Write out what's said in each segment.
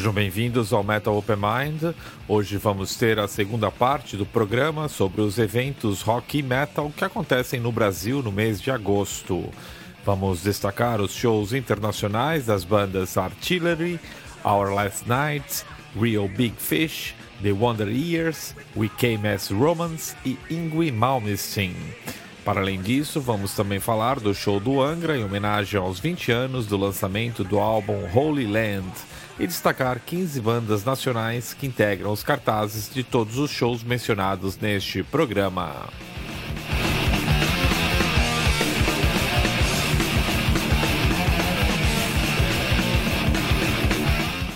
Sejam bem-vindos ao Metal Open Mind. Hoje vamos ter a segunda parte do programa sobre os eventos rock e metal que acontecem no Brasil no mês de agosto. Vamos destacar os shows internacionais das bandas Artillery, Our Last Night, Real Big Fish, The Wonder Years, We Came as Romans e Ingui Malmsteen. Para além disso, vamos também falar do show do Angra em homenagem aos 20 anos do lançamento do álbum Holy Land e destacar 15 bandas nacionais que integram os cartazes de todos os shows mencionados neste programa.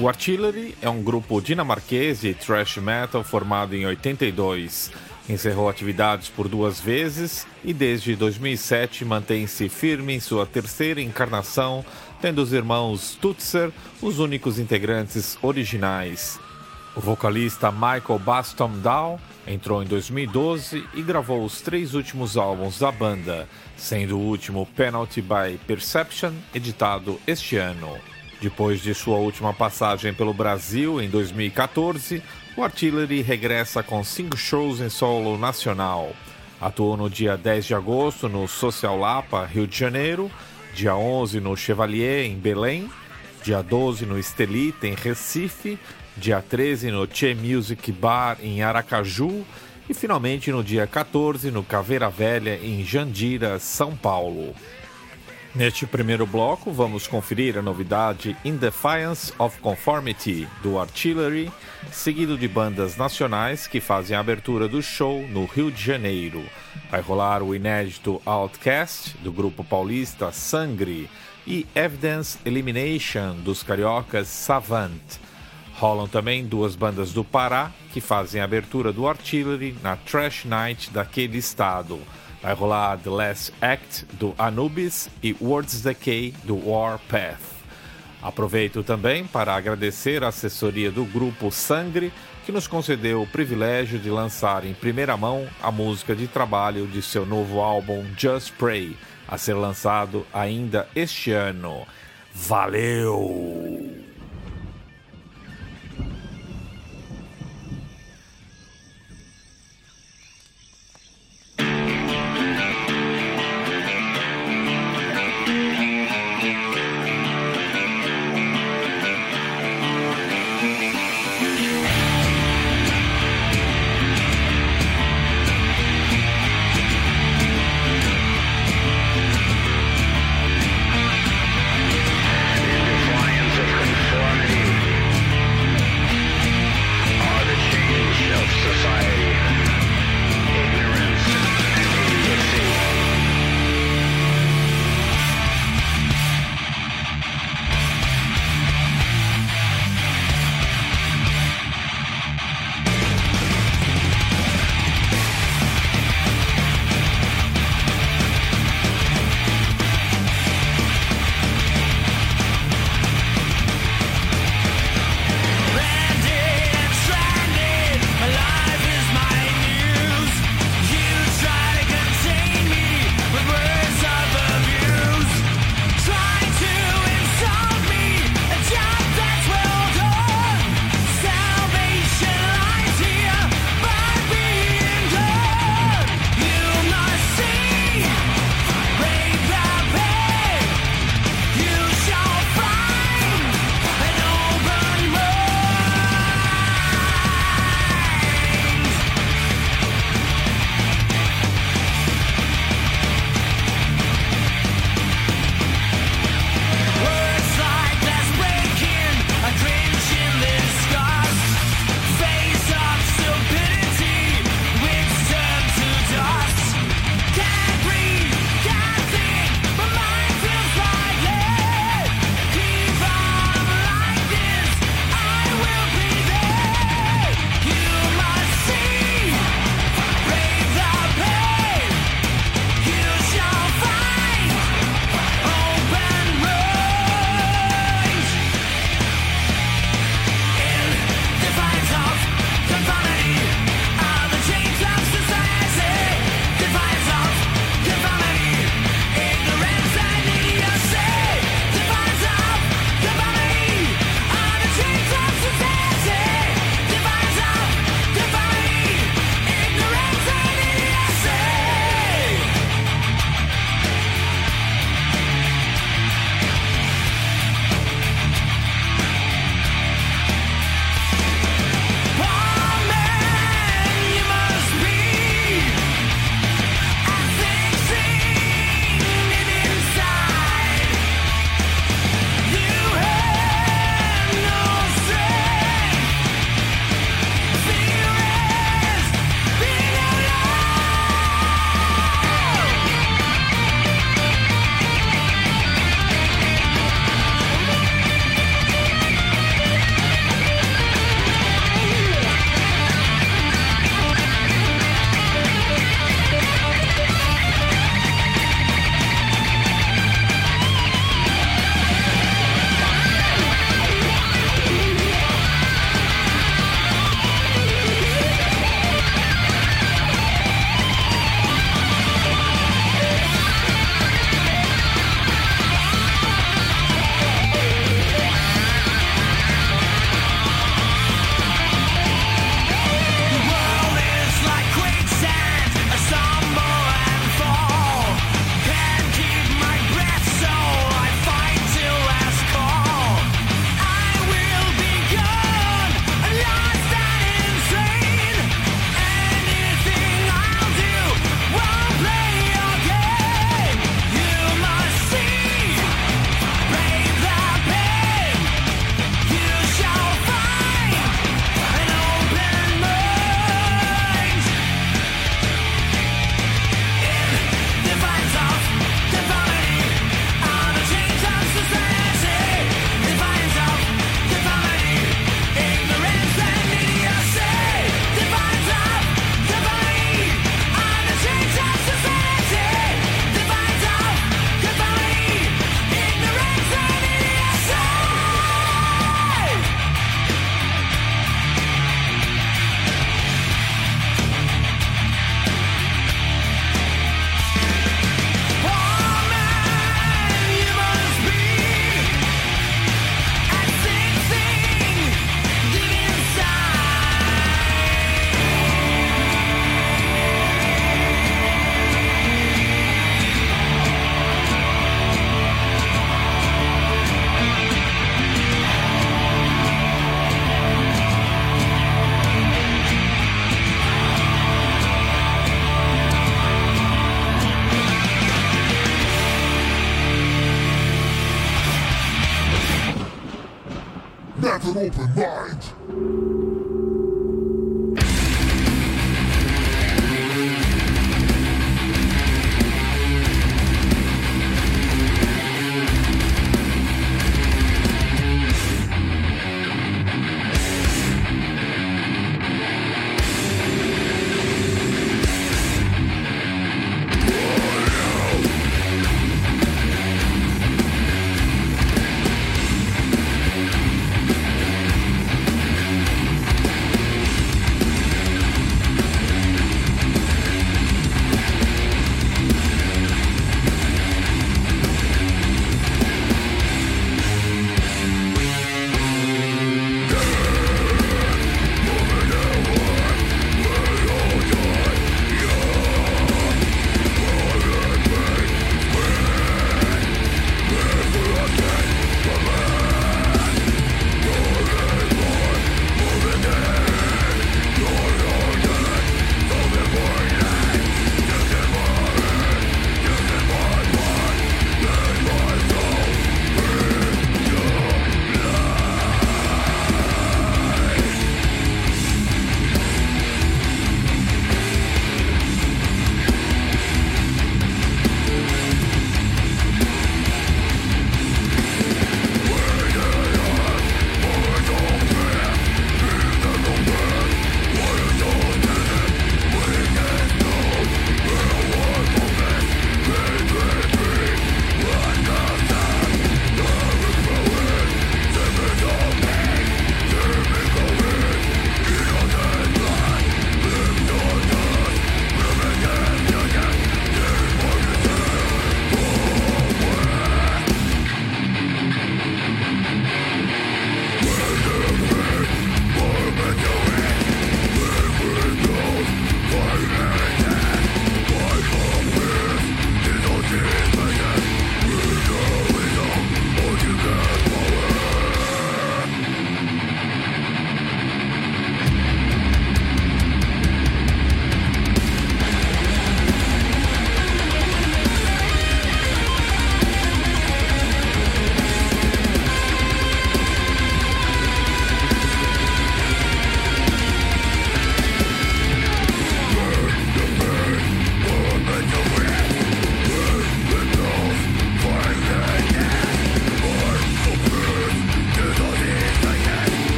O Artillery é um grupo dinamarquês de thrash metal formado em 82. Encerrou atividades por duas vezes e desde 2007 mantém-se firme em sua terceira encarnação tendo os irmãos Tutzer os únicos integrantes originais. O vocalista Michael Bastom Dow entrou em 2012 e gravou os três últimos álbuns da banda, sendo o último Penalty by Perception editado este ano. Depois de sua última passagem pelo Brasil em 2014, o Artillery regressa com cinco shows em solo nacional. Atuou no dia 10 de agosto no Social Lapa, Rio de Janeiro, dia 11 no Chevalier, em Belém, dia 12 no Estelita, em Recife, dia 13 no Che Music Bar, em Aracaju. E finalmente no dia 14 no Caveira Velha, em Jandira, São Paulo. Neste primeiro bloco, vamos conferir a novidade In Defiance of Conformity, do Artillery, seguido de bandas nacionais que fazem a abertura do show no Rio de Janeiro. Vai rolar o inédito Outcast, do grupo paulista Sangre, e Evidence Elimination, dos cariocas Savant. Rolam também duas bandas do Pará, que fazem a abertura do Artillery na Trash Night daquele estado. Vai rolar The Last Act do Anubis e Words Decay do Warpath. Aproveito também para agradecer a assessoria do grupo Sangre, que nos concedeu o privilégio de lançar em primeira mão a música de trabalho de seu novo álbum Just Pray, a ser lançado ainda este ano. Valeu!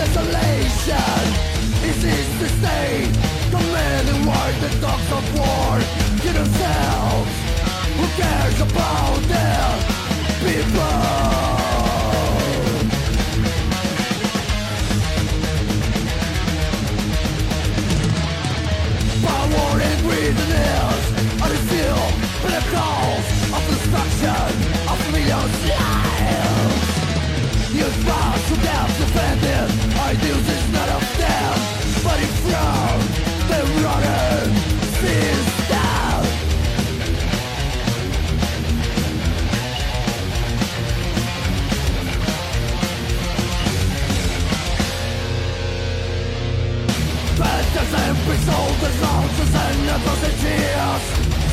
desolation This the state. Commanding war, the dogs of war. To themselves. Who cares about their people? Power and greediness Are the seal and the cause Of destruction of millions. Lives. Use vows to death defended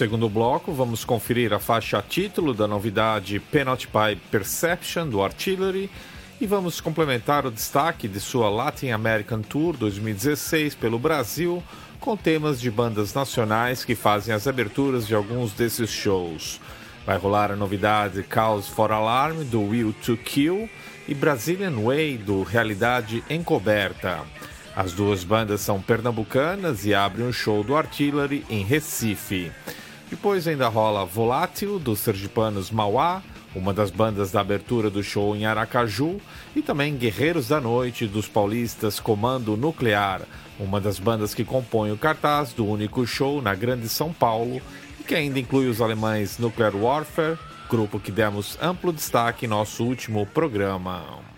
segundo bloco, vamos conferir a faixa título da novidade Penalty by Perception do Artillery e vamos complementar o destaque de sua Latin American Tour 2016 pelo Brasil com temas de bandas nacionais que fazem as aberturas de alguns desses shows. Vai rolar a novidade Cause for Alarm do Will to Kill e Brazilian Way do Realidade Encoberta. As duas bandas são pernambucanas e abrem um show do Artillery em Recife. Depois ainda rola Volátil, dos sergipanos Mauá, uma das bandas da abertura do show em Aracaju, e também Guerreiros da Noite, dos paulistas Comando Nuclear, uma das bandas que compõem o cartaz do único show na Grande São Paulo, e que ainda inclui os alemães Nuclear Warfare, grupo que demos amplo destaque em nosso último programa.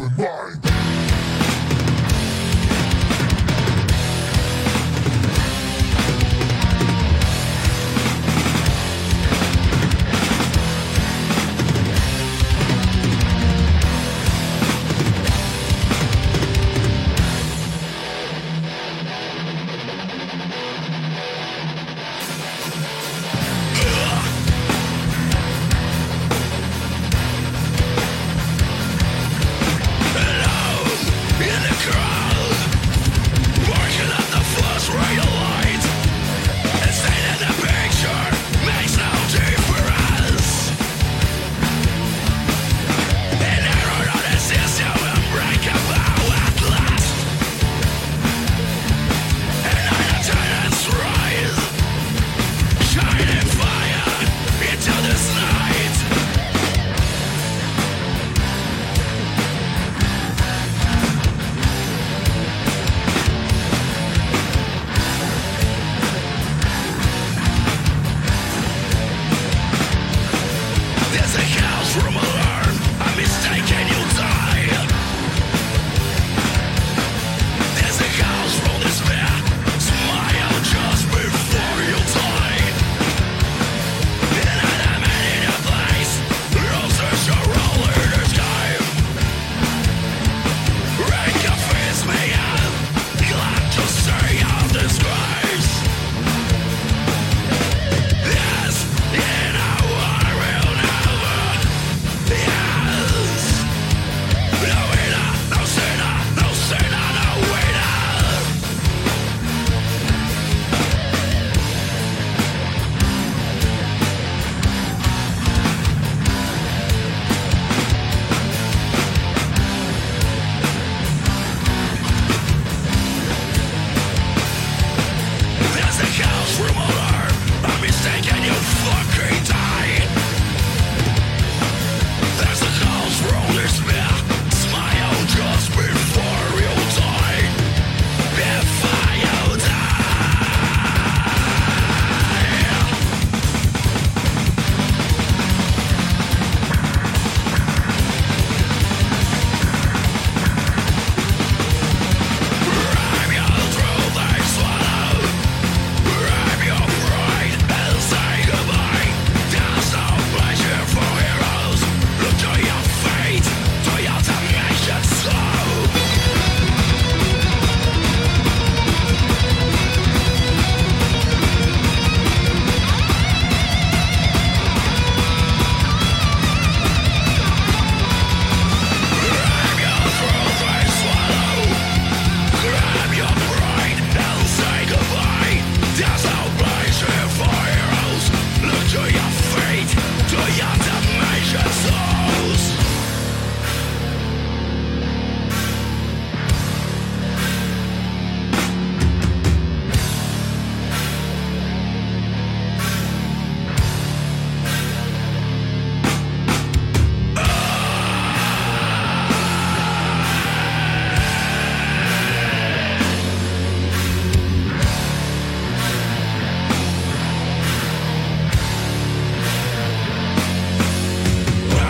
open mind.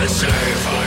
save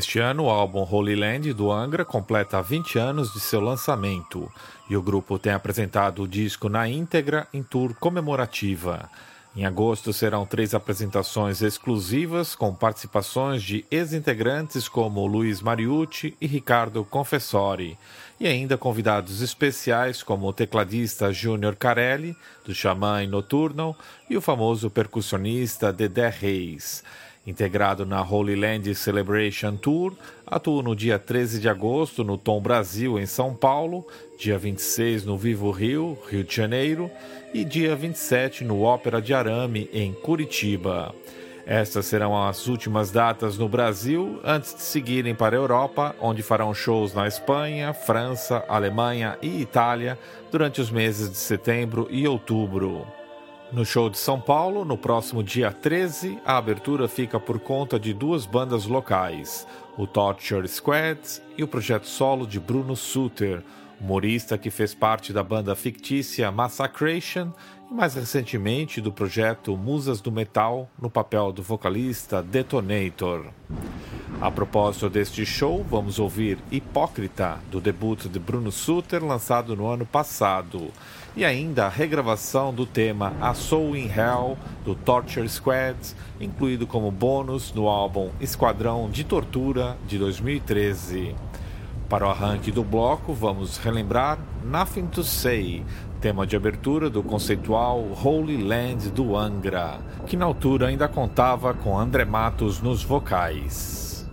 Este ano, o álbum Holy Land do Angra completa 20 anos de seu lançamento e o grupo tem apresentado o disco na íntegra em tour comemorativa. Em agosto serão três apresentações exclusivas com participações de ex-integrantes como Luiz Mariucci e Ricardo Confessori, e ainda convidados especiais como o tecladista Júnior Carelli, do Xamã Nocturnal, e o famoso percussionista Dedé Reis. Integrado na Holy Land Celebration Tour, atua no dia 13 de agosto no Tom Brasil, em São Paulo, dia 26 no Vivo Rio, Rio de Janeiro, e dia 27 no Ópera de Arame, em Curitiba. Estas serão as últimas datas no Brasil antes de seguirem para a Europa, onde farão shows na Espanha, França, Alemanha e Itália durante os meses de setembro e outubro. No show de São Paulo, no próximo dia 13, a abertura fica por conta de duas bandas locais, o Torture Squad e o projeto solo de Bruno Suter, humorista que fez parte da banda fictícia Massacration e mais recentemente do projeto Musas do Metal, no papel do vocalista Detonator. A propósito deste show, vamos ouvir Hipócrita, do debut de Bruno Suter, lançado no ano passado e ainda a regravação do tema A Soul in Hell do Torture Squad, incluído como bônus no álbum Esquadrão de Tortura de 2013. Para o arranque do bloco, vamos relembrar Nothing to Say, tema de abertura do conceitual Holy Land do Angra, que na altura ainda contava com André Matos nos vocais.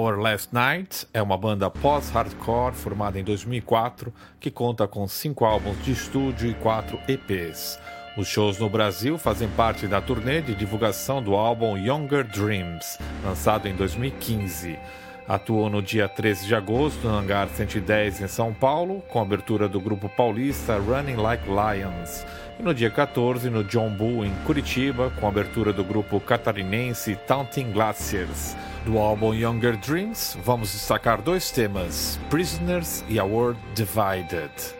Our Last Night é uma banda pós-hardcore formada em 2004 que conta com cinco álbuns de estúdio e quatro EPs. Os shows no Brasil fazem parte da turnê de divulgação do álbum Younger Dreams, lançado em 2015. Atuou no dia 13 de agosto no Hangar 110 em São Paulo, com abertura do grupo paulista Running Like Lions, e no dia 14 no John Bull em Curitiba, com abertura do grupo catarinense Taunting Glaciers. Do álbum Younger Dreams, vamos destacar dois temas: Prisoners e A World Divided.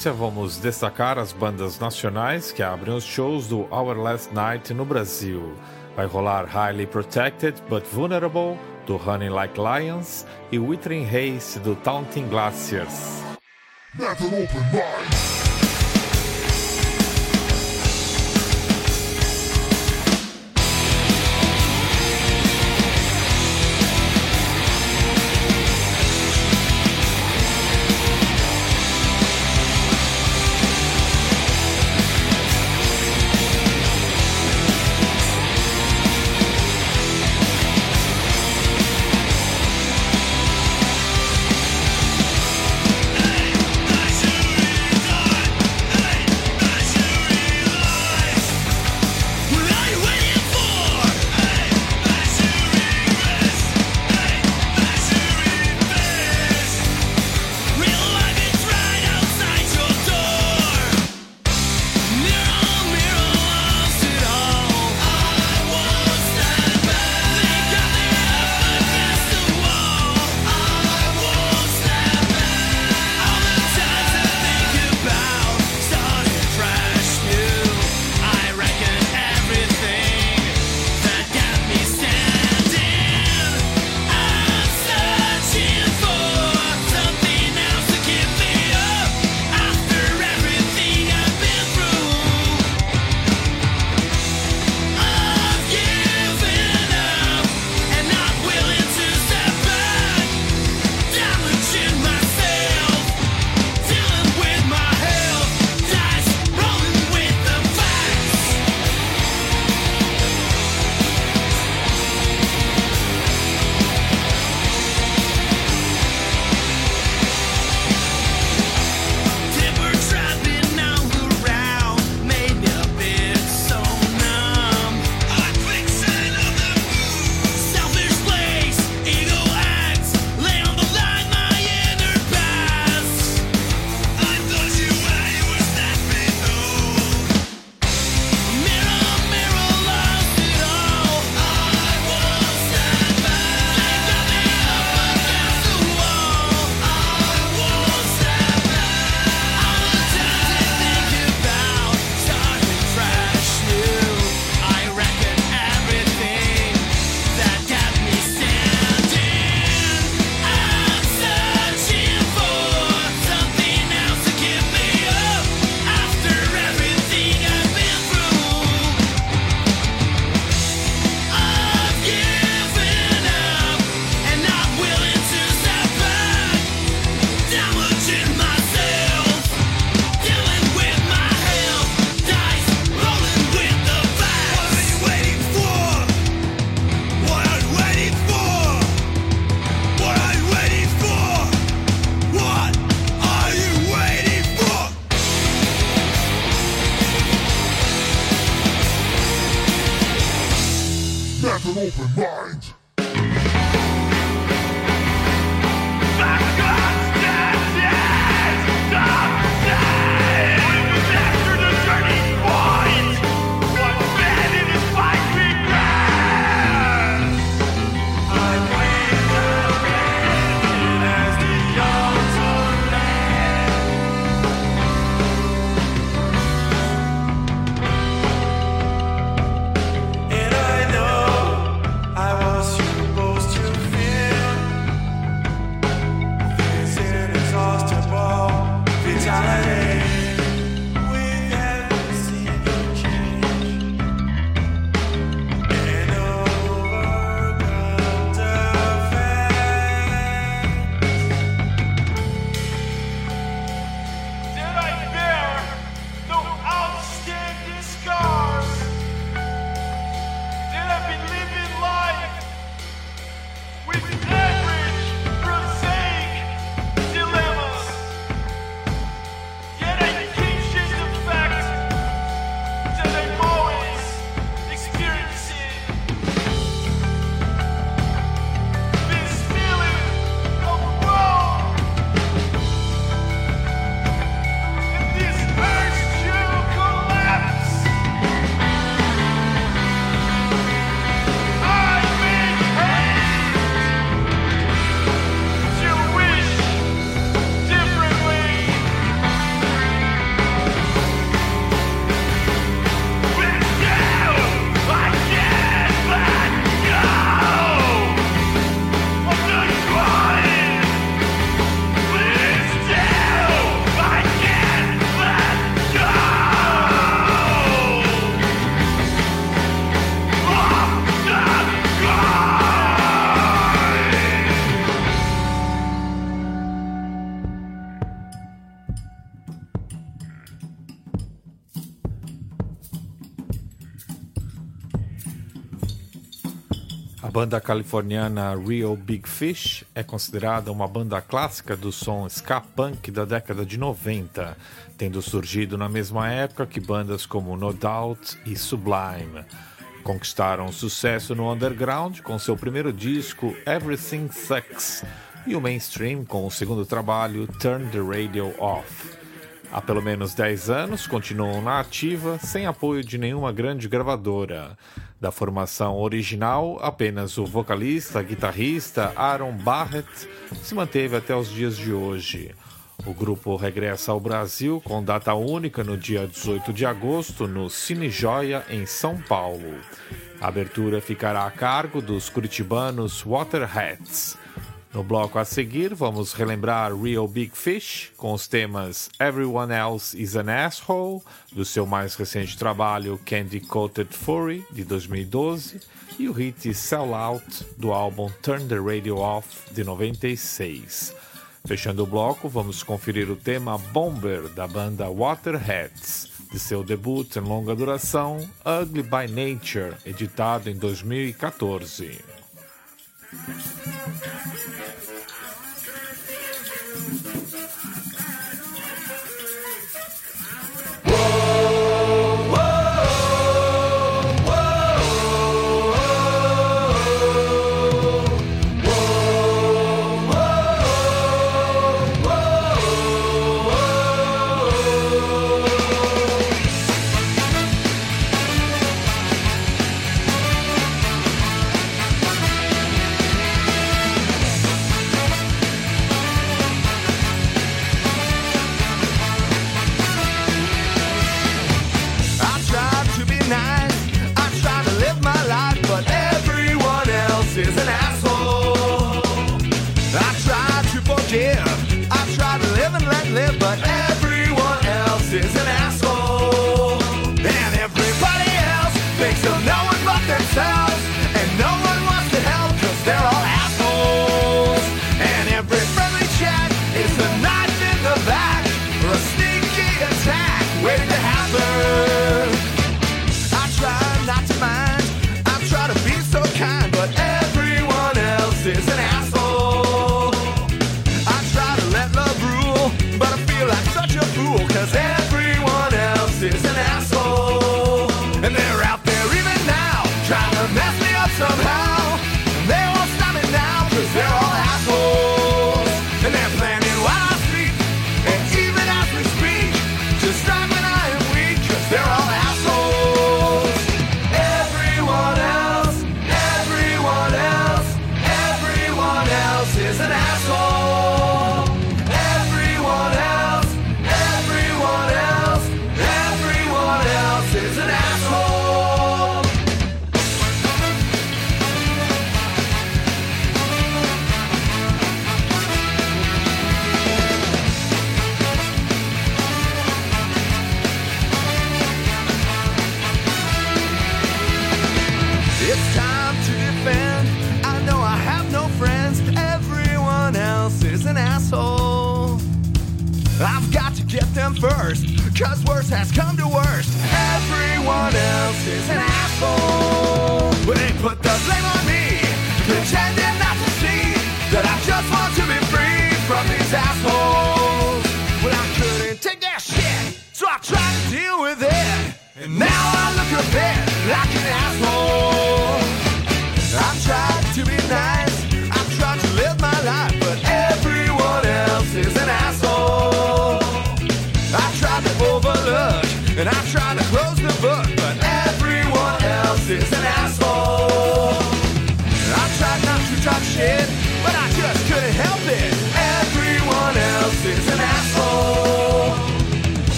Sequência, vamos destacar as bandas nacionais que abrem os shows do Our Last Night no Brasil. Vai rolar Highly Protected But Vulnerable, do Honey Like Lions, e Withering Haze, do Taunting Glaciers. open banda californiana Real Big Fish é considerada uma banda clássica do som ska punk da década de 90, tendo surgido na mesma época que bandas como No Doubt e Sublime. Conquistaram sucesso no underground com seu primeiro disco Everything Sucks e o mainstream com o segundo trabalho Turn the Radio Off. Há pelo menos 10 anos continuam na ativa sem apoio de nenhuma grande gravadora. Da formação original, apenas o vocalista, guitarrista Aaron Barrett se manteve até os dias de hoje. O grupo regressa ao Brasil com data única no dia 18 de agosto no Cine Joia, em São Paulo. A abertura ficará a cargo dos curitibanos Waterheads. No bloco a seguir, vamos relembrar Real Big Fish com os temas Everyone Else is an Asshole, do seu mais recente trabalho Candy Coated Fury, de 2012, e o hit Sell Out, do álbum Turn the Radio Off, de 96. Fechando o bloco, vamos conferir o tema Bomber, da banda Waterheads, de seu debut em longa duração Ugly by Nature, editado em 2014. Somehow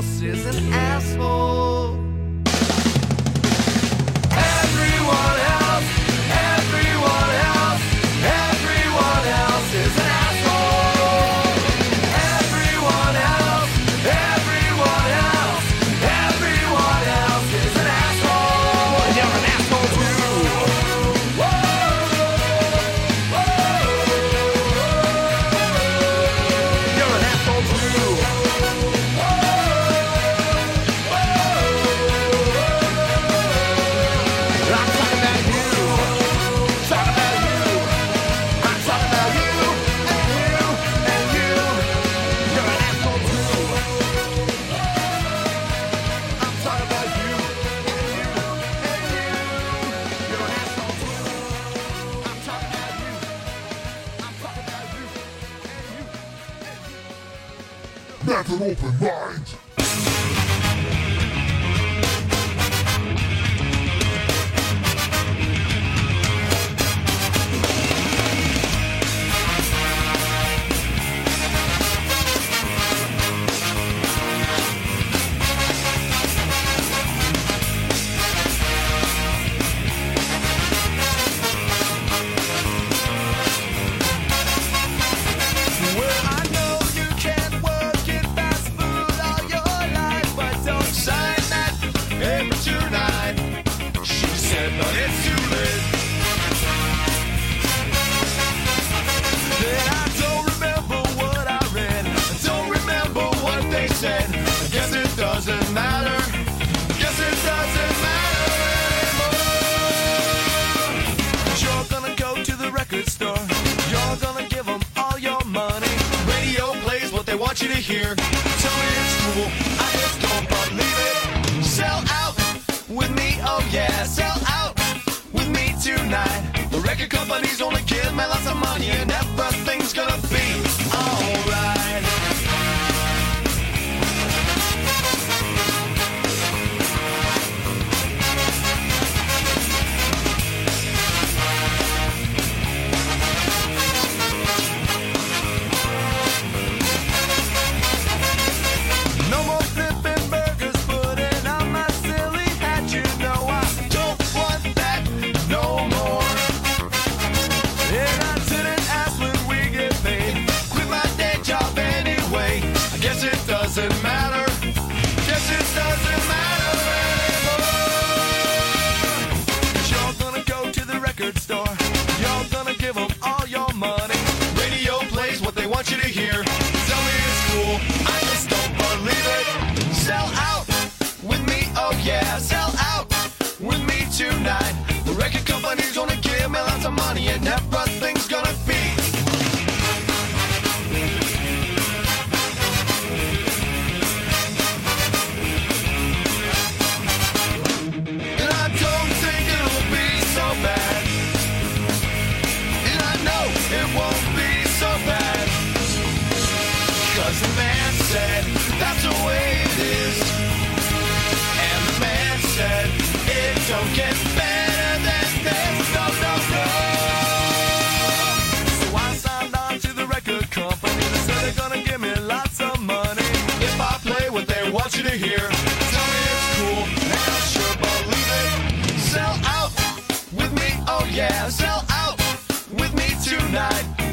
else is an asshole.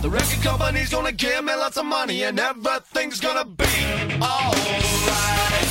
The record company's gonna give me lots of money and everything's gonna be alright.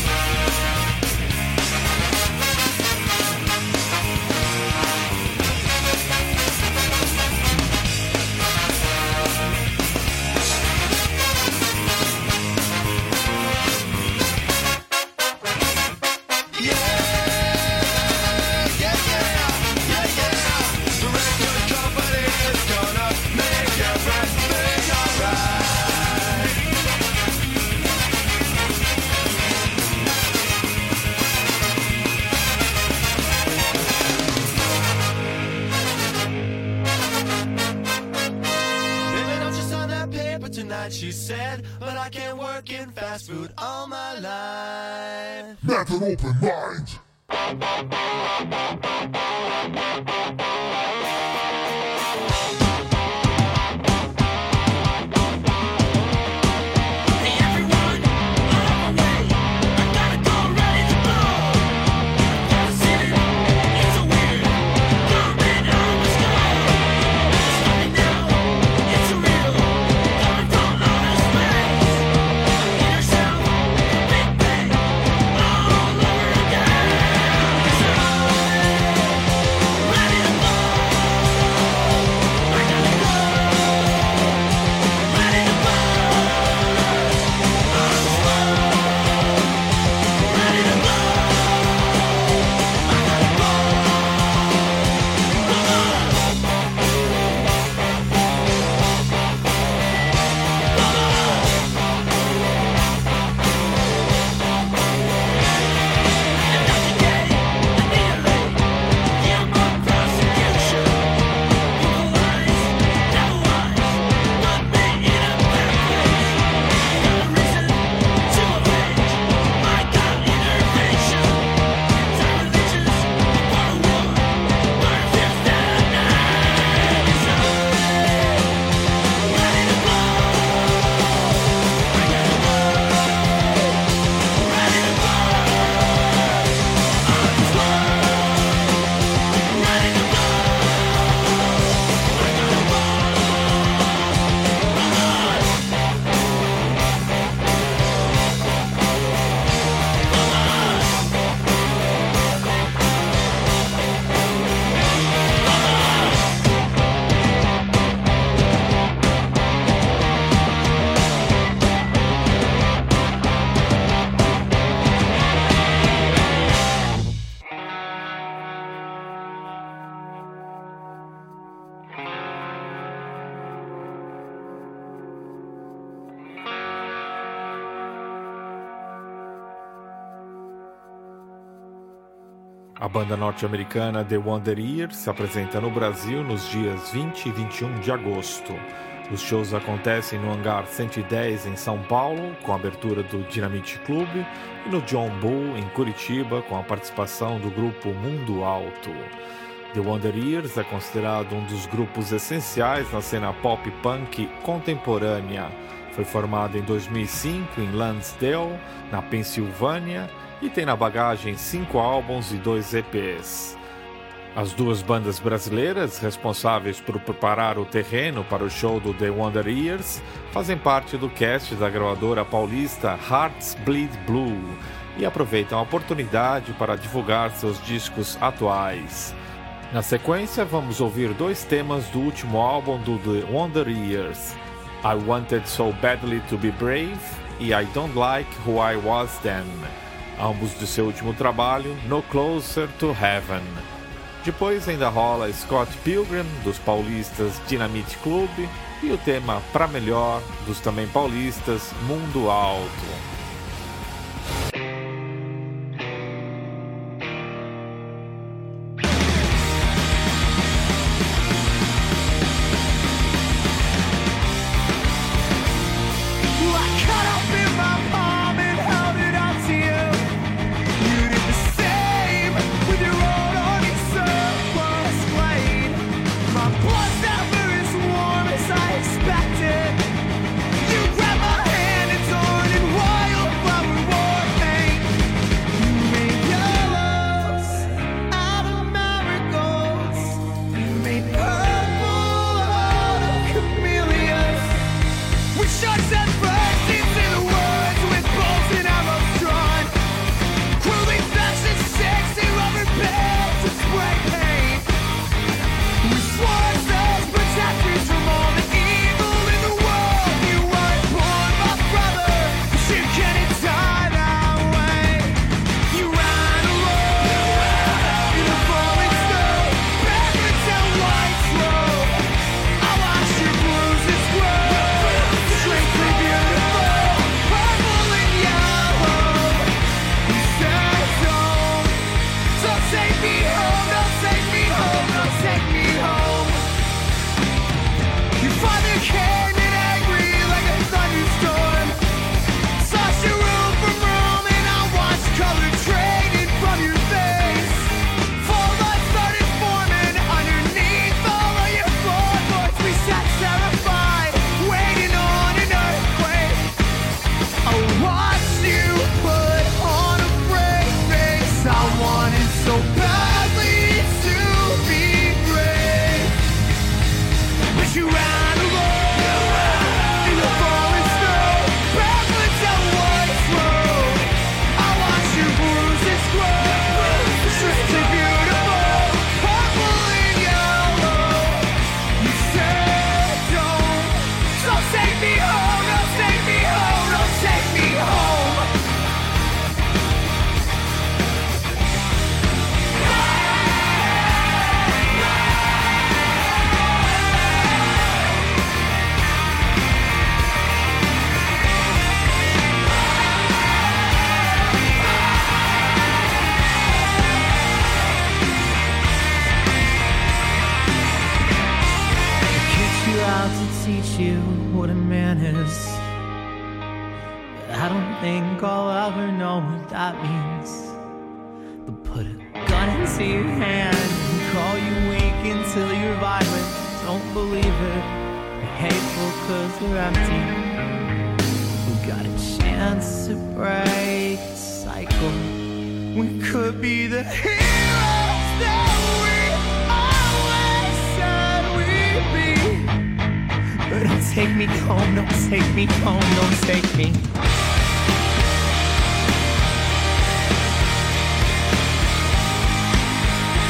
Tonight, she said. But I can't work in fast food all my life. Met an open mind. A banda norte-americana The Wonder Years se apresenta no Brasil nos dias 20 e 21 de agosto. Os shows acontecem no Hangar 110 em São Paulo, com a abertura do Dinamite Club, e no John Bull em Curitiba, com a participação do grupo Mundo Alto. The Wonder Years é considerado um dos grupos essenciais na cena pop punk contemporânea. Foi formado em 2005 em Lansdale, na Pensilvânia, e tem na bagagem cinco álbuns e dois EPs. As duas bandas brasileiras responsáveis por preparar o terreno para o show do The Wonder Years fazem parte do cast da gravadora paulista Hearts Bleed Blue e aproveitam a oportunidade para divulgar seus discos atuais. Na sequência, vamos ouvir dois temas do último álbum do The Wonder Years: I Wanted So Badly to Be Brave e I Don't Like Who I Was Then, ambos do seu último trabalho, No Closer to Heaven. Depois ainda rola Scott Pilgrim, dos paulistas Dynamite Club, e o tema Pra Melhor, dos também paulistas Mundo Alto. ever know what that means. But put a gun into your hand and call you weak until you're violent. Don't believe it. You're hateful cause you're empty. We got a chance to break the cycle. We could be the heroes that we always said we'd be. But don't take me home, don't take me home, don't take me.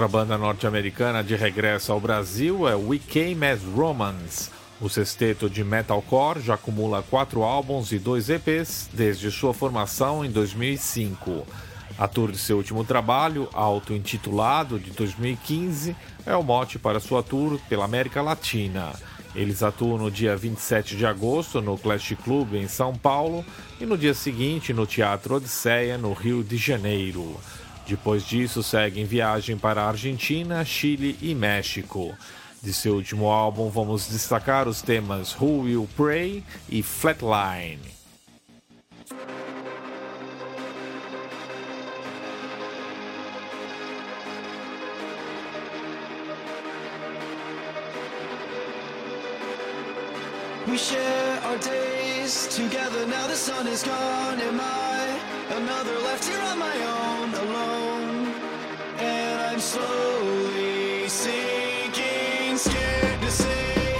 Outra banda norte-americana de regresso ao Brasil é We Came as Romans. O sexteto de metalcore já acumula quatro álbuns e dois EPs desde sua formação em 2005. A tour de seu último trabalho, auto-intitulado, de 2015, é o mote para sua tour pela América Latina. Eles atuam no dia 27 de agosto no Clash Club em São Paulo e no dia seguinte no Teatro Odisseia, no Rio de Janeiro. Depois disso, segue em viagem para Argentina, Chile e México. De seu último álbum, vamos destacar os temas Who Will Pray e Flatline. We share our days together. Now the sun is gone. Am I another left here on my own Alone? And I'm slowly sinking Scared to say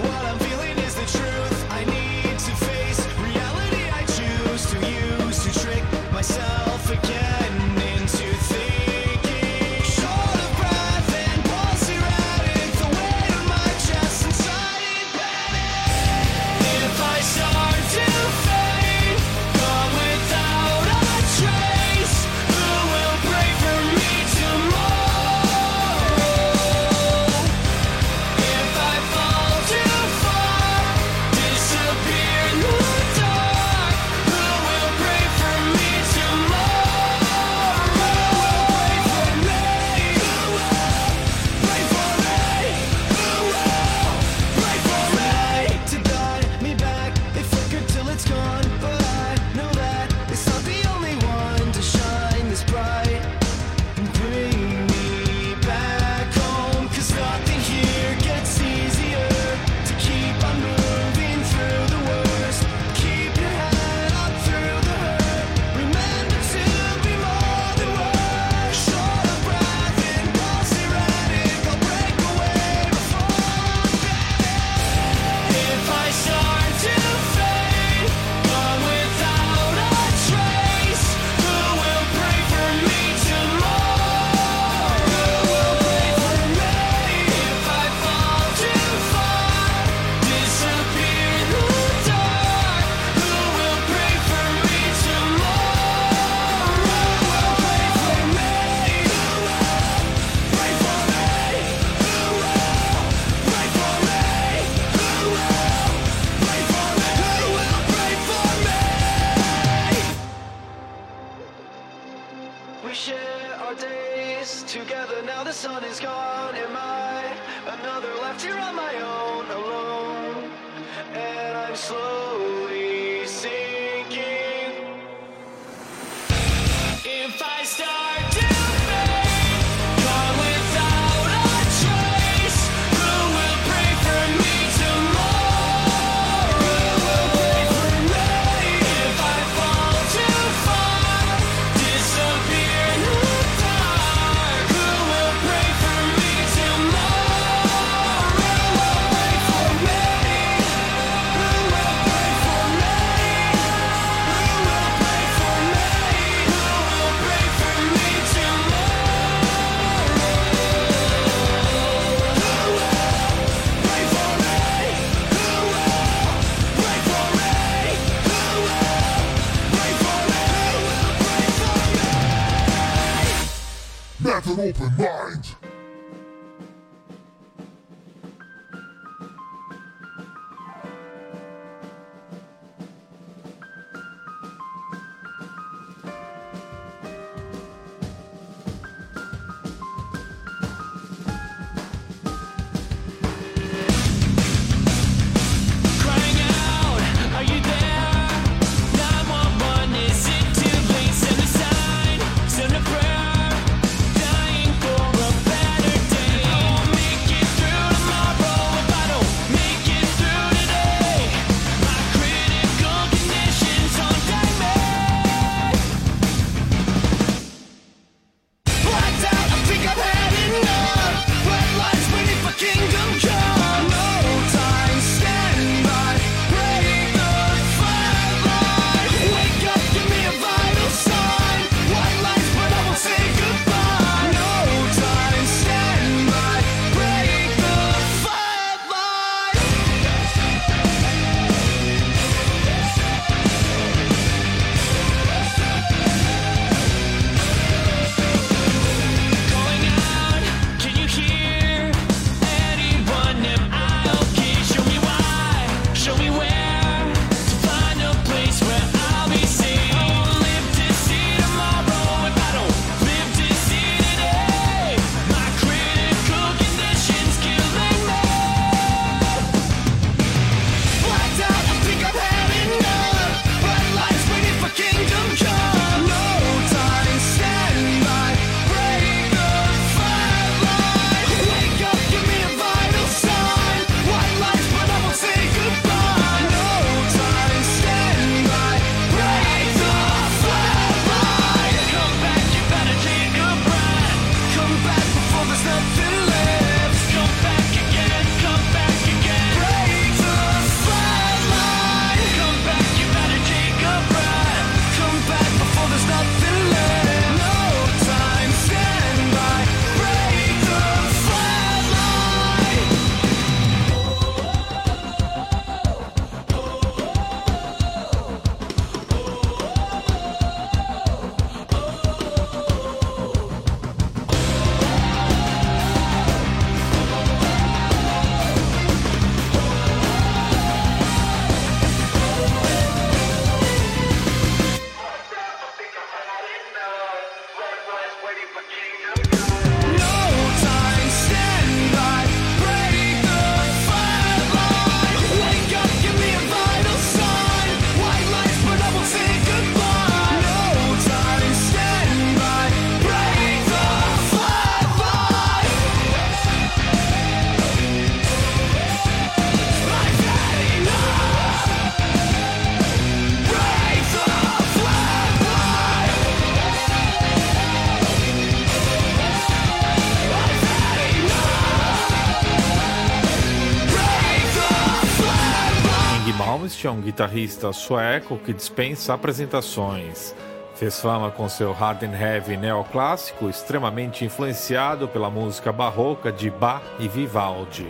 What I'm feeling is the truth. I need to face Reality. I choose to use To trick myself. Guitarrista sueco que dispensa apresentações. Fez fama com seu hard and heavy neoclássico, extremamente influenciado pela música barroca de Bach e Vivaldi.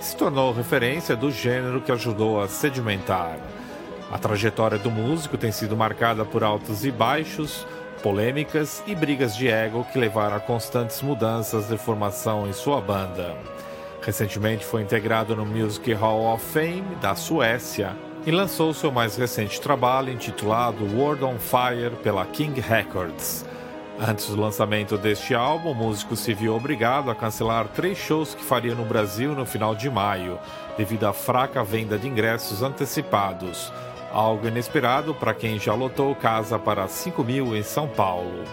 Se tornou referência do gênero que ajudou a sedimentar. A trajetória do músico tem sido marcada por altos e baixos, polêmicas e brigas de ego que levaram a constantes mudanças de formação em sua banda. Recentemente foi integrado no Music Hall of Fame da Suécia e lançou seu mais recente trabalho intitulado World on Fire pela King Records. Antes do lançamento deste álbum, o músico se viu obrigado a cancelar três shows que faria no Brasil no final de maio, devido à fraca venda de ingressos antecipados, algo inesperado para quem já lotou casa para 5 mil em São Paulo.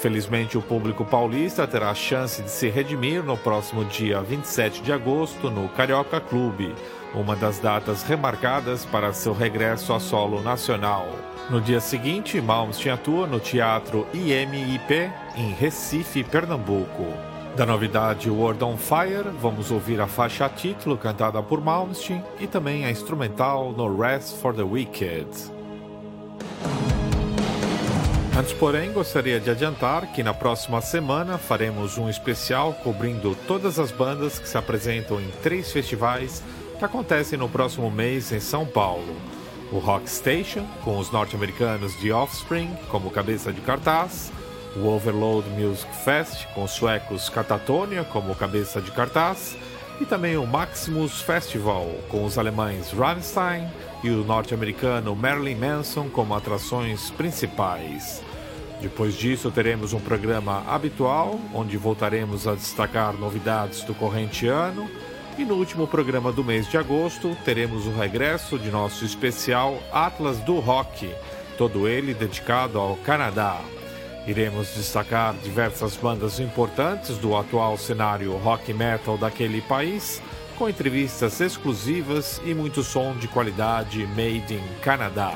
Felizmente, o público paulista terá a chance de se redimir no próximo dia 27 de agosto no Carioca Clube, uma das datas remarcadas para seu regresso a solo nacional. No dia seguinte, Malmsteen atua no Teatro IMIP, em Recife, Pernambuco. Da novidade World on Fire, vamos ouvir a faixa título cantada por Malmsteen e também a instrumental No Rest for the Wicked. Antes, porém, gostaria de adiantar que na próxima semana faremos um especial cobrindo todas as bandas que se apresentam em três festivais que acontecem no próximo mês em São Paulo. O Rock Station, com os norte-americanos de Offspring como cabeça de cartaz, o Overload Music Fest, com os suecos Catatonia como cabeça de cartaz, e também o Maximus Festival, com os alemães Rammstein e o norte-americano Marilyn Manson como atrações principais. Depois disso, teremos um programa habitual, onde voltaremos a destacar novidades do corrente ano. E no último programa do mês de agosto, teremos o regresso de nosso especial Atlas do Rock, todo ele dedicado ao Canadá. Iremos destacar diversas bandas importantes do atual cenário rock metal daquele país, com entrevistas exclusivas e muito som de qualidade made in Canadá.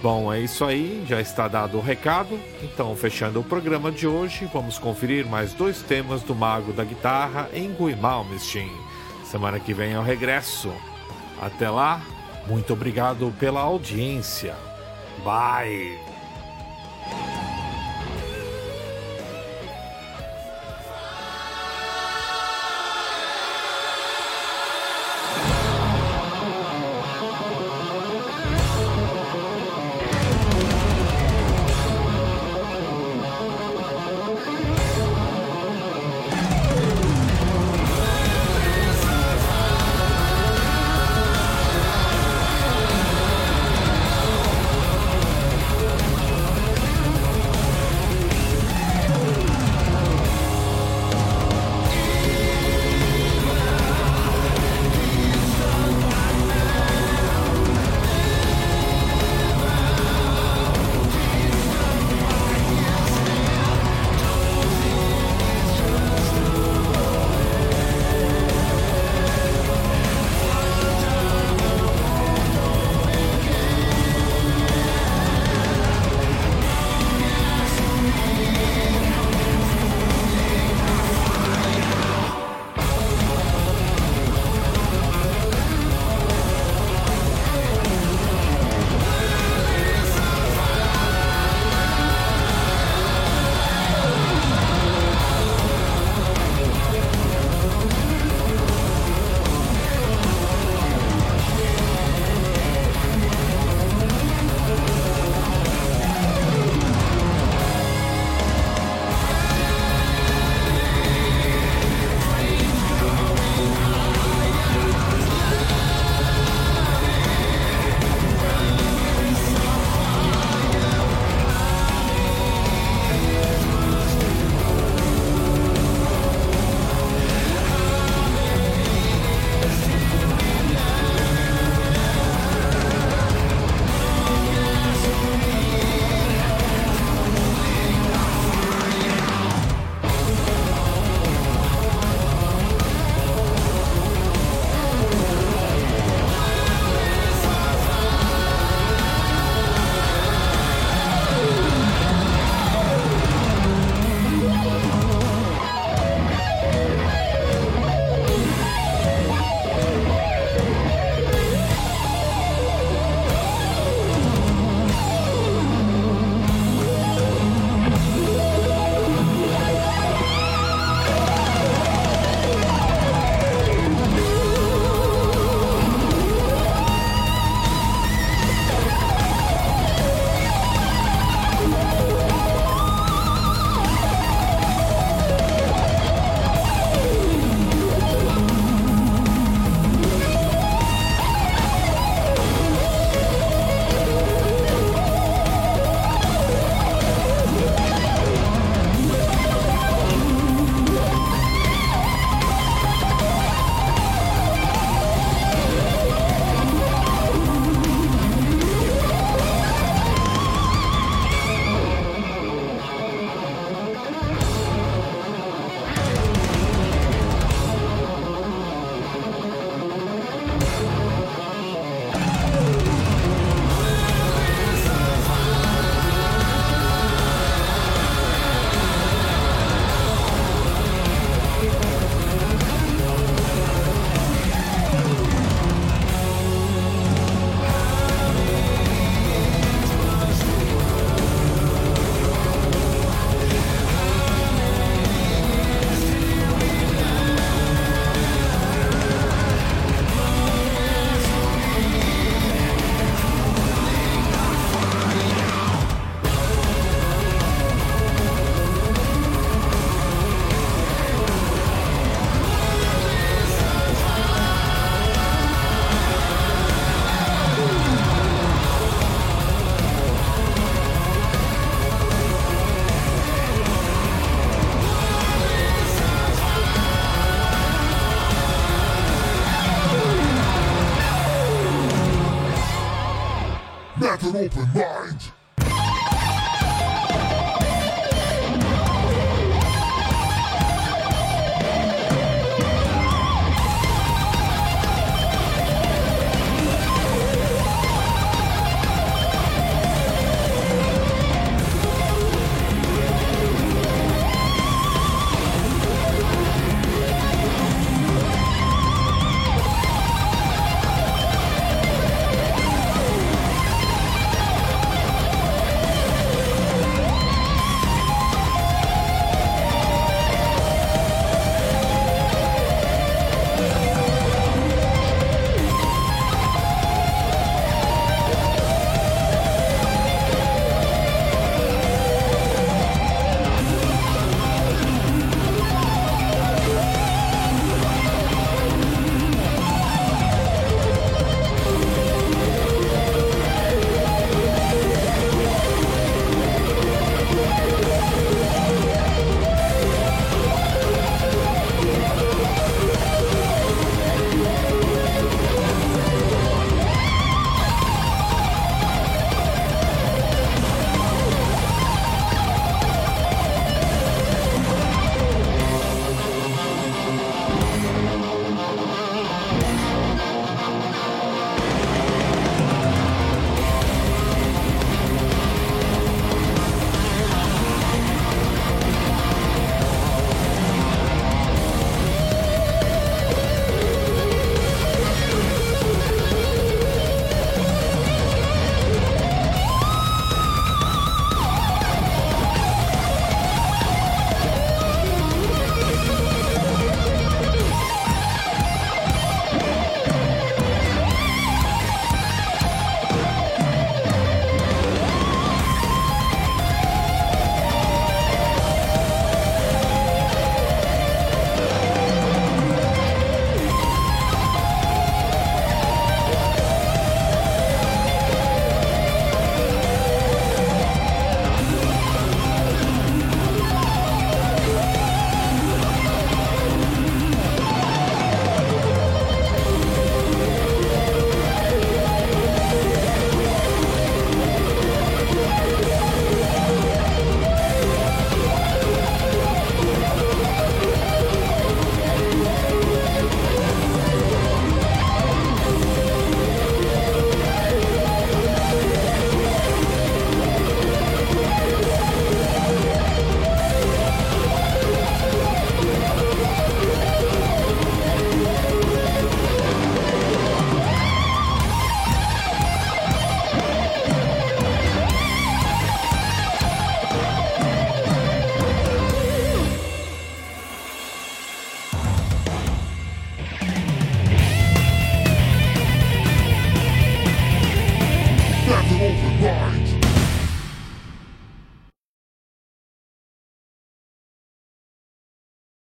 Bom, é isso aí, já está dado o recado. Então, fechando o programa de hoje, vamos conferir mais dois temas do Mago da Guitarra, Ingui Malmsteen. Semana que vem é o regresso. Até lá, muito obrigado pela audiência. Bye! An open mind.